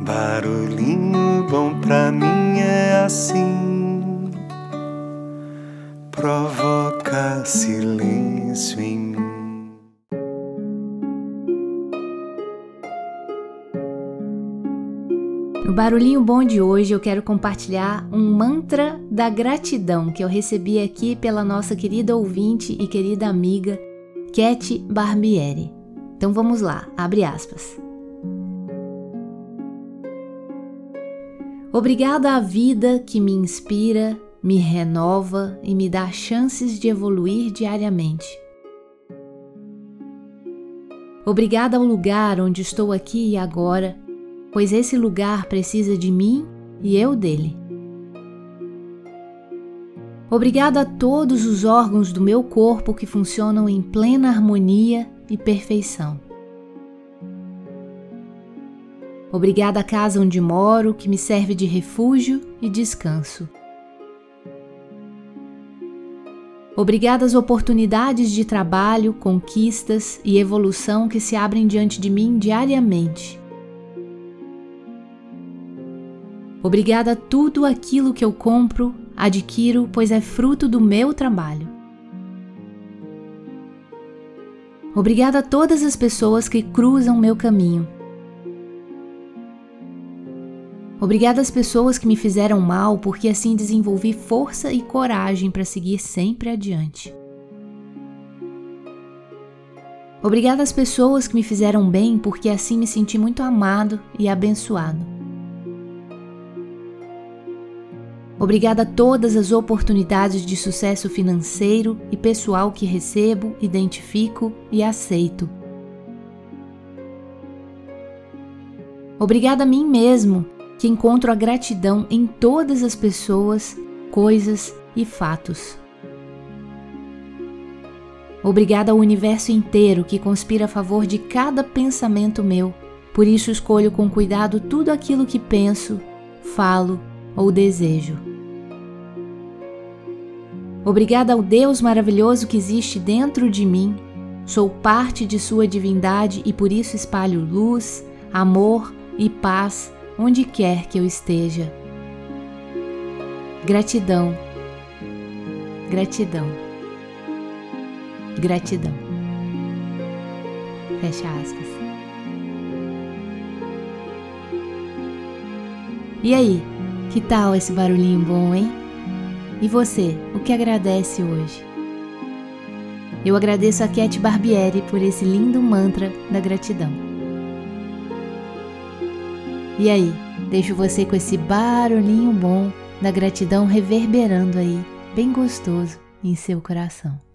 Barulhinho bom pra mim é assim, provoca silêncio em mim. No Barulhinho Bom de hoje eu quero compartilhar um mantra da gratidão que eu recebi aqui pela nossa querida ouvinte e querida amiga Cat Barbieri. Então vamos lá, abre aspas. Obrigada à vida que me inspira, me renova e me dá chances de evoluir diariamente. Obrigada ao lugar onde estou aqui e agora pois esse lugar precisa de mim e eu dele. Obrigado a todos os órgãos do meu corpo que funcionam em plena harmonia e perfeição. Obrigada à casa onde moro, que me serve de refúgio e descanso. Obrigada às oportunidades de trabalho, conquistas e evolução que se abrem diante de mim diariamente. Obrigada a tudo aquilo que eu compro, adquiro, pois é fruto do meu trabalho. Obrigada a todas as pessoas que cruzam meu caminho. Obrigada às pessoas que me fizeram mal, porque assim desenvolvi força e coragem para seguir sempre adiante. Obrigada às pessoas que me fizeram bem, porque assim me senti muito amado e abençoado. Obrigada a todas as oportunidades de sucesso financeiro e pessoal que recebo, identifico e aceito. Obrigada a mim mesmo, que encontro a gratidão em todas as pessoas, coisas e fatos. Obrigada ao universo inteiro que conspira a favor de cada pensamento meu. Por isso escolho com cuidado tudo aquilo que penso, falo ou desejo. Obrigada ao Deus maravilhoso que existe dentro de mim. Sou parte de Sua divindade e por isso espalho luz, amor e paz onde quer que eu esteja. Gratidão, gratidão, gratidão. Fecha aspas. E aí, que tal esse barulhinho bom, hein? E você, o que agradece hoje? Eu agradeço a Cat Barbieri por esse lindo mantra da gratidão. E aí, deixo você com esse barulhinho bom da gratidão reverberando aí, bem gostoso em seu coração.